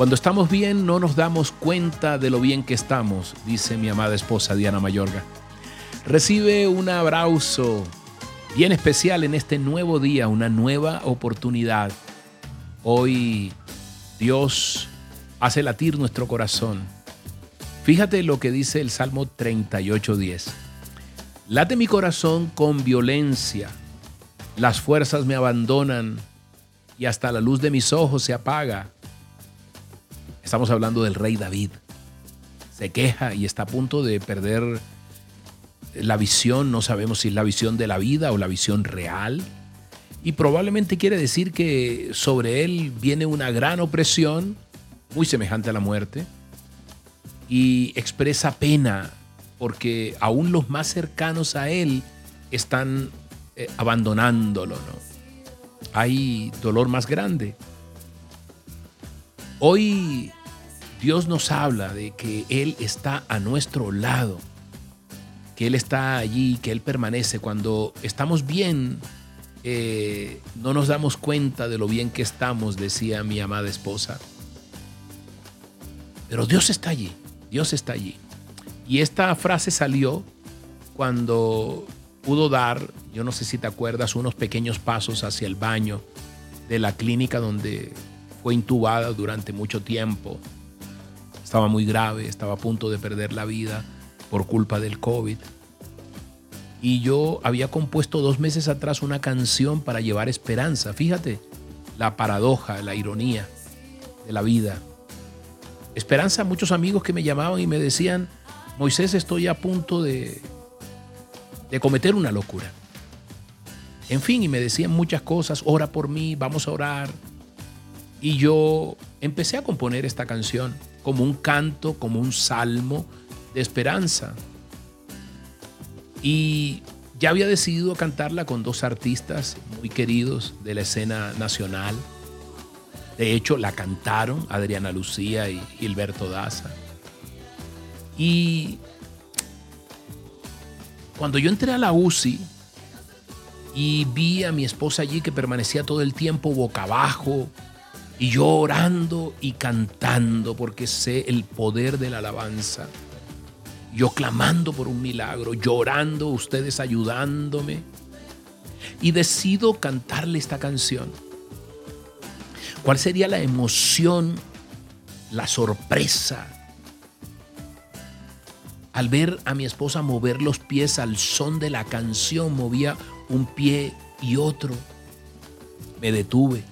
Cuando estamos bien no nos damos cuenta de lo bien que estamos, dice mi amada esposa Diana Mayorga. Recibe un abrazo bien especial en este nuevo día, una nueva oportunidad. Hoy Dios hace latir nuestro corazón. Fíjate lo que dice el Salmo 38.10. Late mi corazón con violencia, las fuerzas me abandonan y hasta la luz de mis ojos se apaga. Estamos hablando del rey David. Se queja y está a punto de perder la visión, no sabemos si es la visión de la vida o la visión real. Y probablemente quiere decir que sobre él viene una gran opresión, muy semejante a la muerte, y expresa pena porque aún los más cercanos a él están eh, abandonándolo. ¿no? Hay dolor más grande. Hoy Dios nos habla de que Él está a nuestro lado, que Él está allí, que Él permanece. Cuando estamos bien, eh, no nos damos cuenta de lo bien que estamos, decía mi amada esposa. Pero Dios está allí, Dios está allí. Y esta frase salió cuando pudo dar, yo no sé si te acuerdas, unos pequeños pasos hacia el baño de la clínica donde fue intubada durante mucho tiempo estaba muy grave, estaba a punto de perder la vida por culpa del COVID. Y yo había compuesto dos meses atrás una canción para llevar esperanza. Fíjate la paradoja, la ironía de la vida. Esperanza, muchos amigos que me llamaban y me decían, Moisés, estoy a punto de, de cometer una locura. En fin, y me decían muchas cosas, ora por mí, vamos a orar. Y yo empecé a componer esta canción como un canto, como un salmo de esperanza. Y ya había decidido cantarla con dos artistas muy queridos de la escena nacional. De hecho, la cantaron Adriana Lucía y Gilberto Daza. Y cuando yo entré a la UCI y vi a mi esposa allí que permanecía todo el tiempo boca abajo, y yo orando y cantando porque sé el poder de la alabanza. Yo clamando por un milagro, llorando, ustedes ayudándome. Y decido cantarle esta canción. ¿Cuál sería la emoción, la sorpresa al ver a mi esposa mover los pies al son de la canción? Movía un pie y otro. Me detuve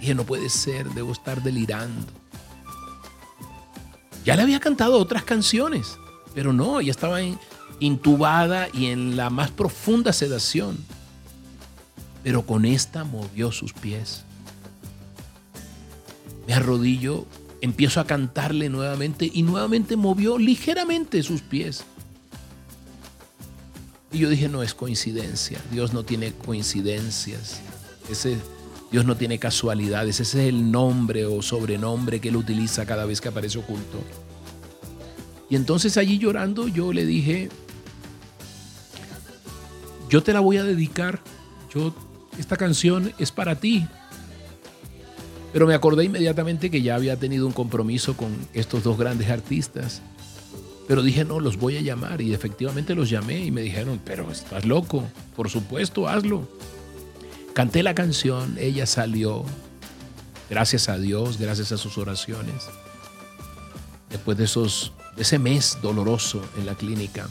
Dije, no puede ser, debo estar delirando. Ya le había cantado otras canciones, pero no, ella estaba intubada y en la más profunda sedación. Pero con esta movió sus pies. Me arrodillo, empiezo a cantarle nuevamente y nuevamente movió ligeramente sus pies. Y yo dije, no es coincidencia, Dios no tiene coincidencias. Ese Dios no tiene casualidades, ese es el nombre o sobrenombre que él utiliza cada vez que aparece oculto. Y entonces allí llorando yo le dije, yo te la voy a dedicar, yo, esta canción es para ti. Pero me acordé inmediatamente que ya había tenido un compromiso con estos dos grandes artistas. Pero dije, no, los voy a llamar. Y efectivamente los llamé y me dijeron, pero estás loco, por supuesto, hazlo. Canté la canción, ella salió, gracias a Dios, gracias a sus oraciones. Después de, esos, de ese mes doloroso en la clínica.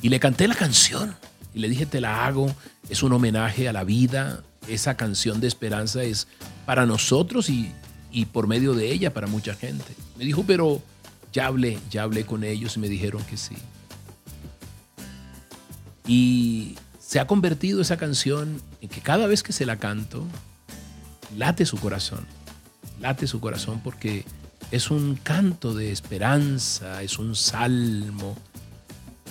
Y le canté la canción y le dije, te la hago, es un homenaje a la vida, esa canción de esperanza es para nosotros y, y por medio de ella para mucha gente. Me dijo, pero ya hablé, ya hablé con ellos y me dijeron que sí. Y se ha convertido esa canción en que cada vez que se la canto, late su corazón, late su corazón porque es un canto de esperanza, es un salmo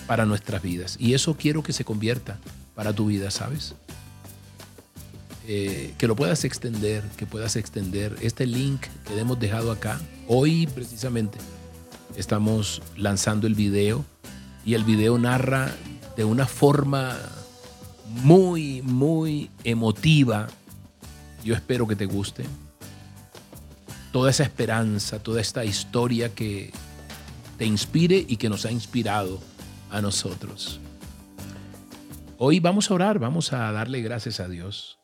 para nuestras vidas. Y eso quiero que se convierta para tu vida, ¿sabes? Eh, que lo puedas extender, que puedas extender este link que hemos dejado acá. Hoy precisamente estamos lanzando el video y el video narra de una forma muy, muy emotiva. Yo espero que te guste. toda esa esperanza, toda esta historia que te inspire y que nos ha inspirado a nosotros. Hoy vamos a orar, vamos a darle gracias a Dios.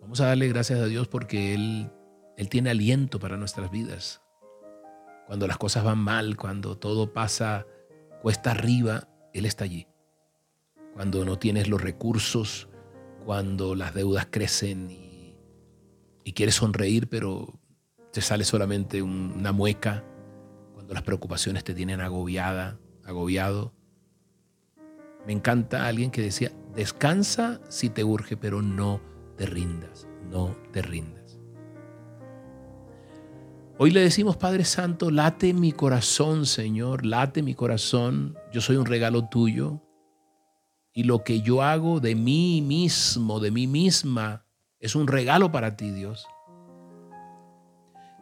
Vamos a darle gracias a Dios porque Él, Él tiene aliento para nuestras vidas. Cuando las cosas van mal, cuando todo pasa cuesta arriba, Él está allí. Cuando no tienes los recursos, cuando las deudas crecen y, quieres sonreír, pero te sale solamente una mueca, cuando las preocupaciones te tienen agobiada, agobiado. Me encanta alguien que decía, descansa si te urge, pero no te rindas, no te rindas. Hoy le decimos, Padre Santo, late mi corazón, Señor, late mi corazón, yo soy un regalo tuyo, y lo que yo hago de mí mismo, de mí misma, es un regalo para ti, Dios.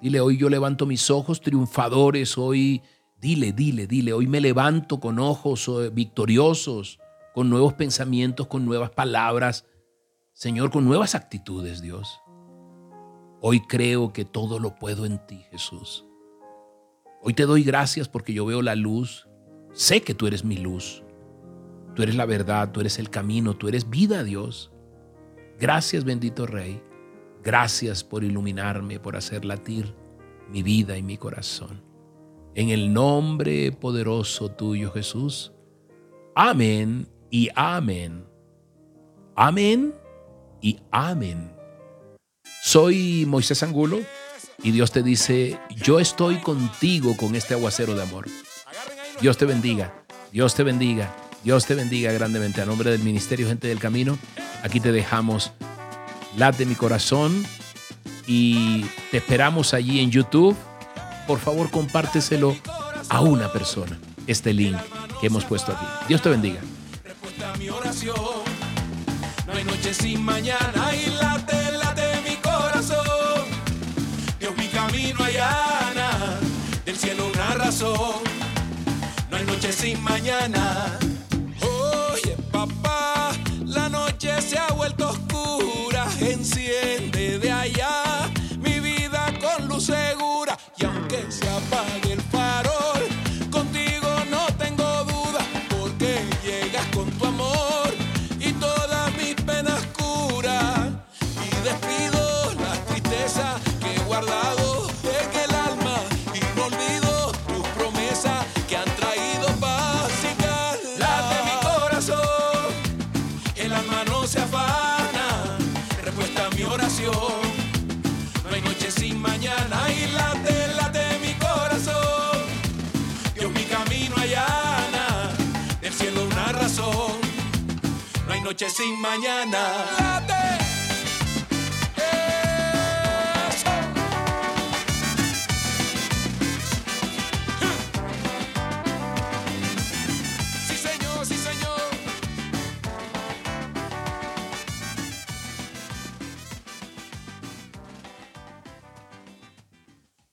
Dile, hoy yo levanto mis ojos triunfadores, hoy, dile, dile, dile, hoy me levanto con ojos eh, victoriosos, con nuevos pensamientos, con nuevas palabras, Señor, con nuevas actitudes, Dios. Hoy creo que todo lo puedo en ti, Jesús. Hoy te doy gracias porque yo veo la luz, sé que tú eres mi luz. Tú eres la verdad, tú eres el camino, tú eres vida, Dios. Gracias, bendito Rey. Gracias por iluminarme, por hacer latir mi vida y mi corazón. En el nombre poderoso tuyo, Jesús. Amén y amén. Amén y amén. Soy Moisés Angulo y Dios te dice, yo estoy contigo con este aguacero de amor. Dios te bendiga, Dios te bendiga. Dios te bendiga grandemente. A nombre del Ministerio Gente del Camino, aquí te dejamos Late mi corazón y te esperamos allí en YouTube. Por favor, compárteselo a una persona, este link que hemos puesto aquí. Dios te bendiga. mi oración. No hay noche sin mañana y mi corazón. Dios mi camino del cielo una razón. No hay noche sin mañana. Noche sin mañana.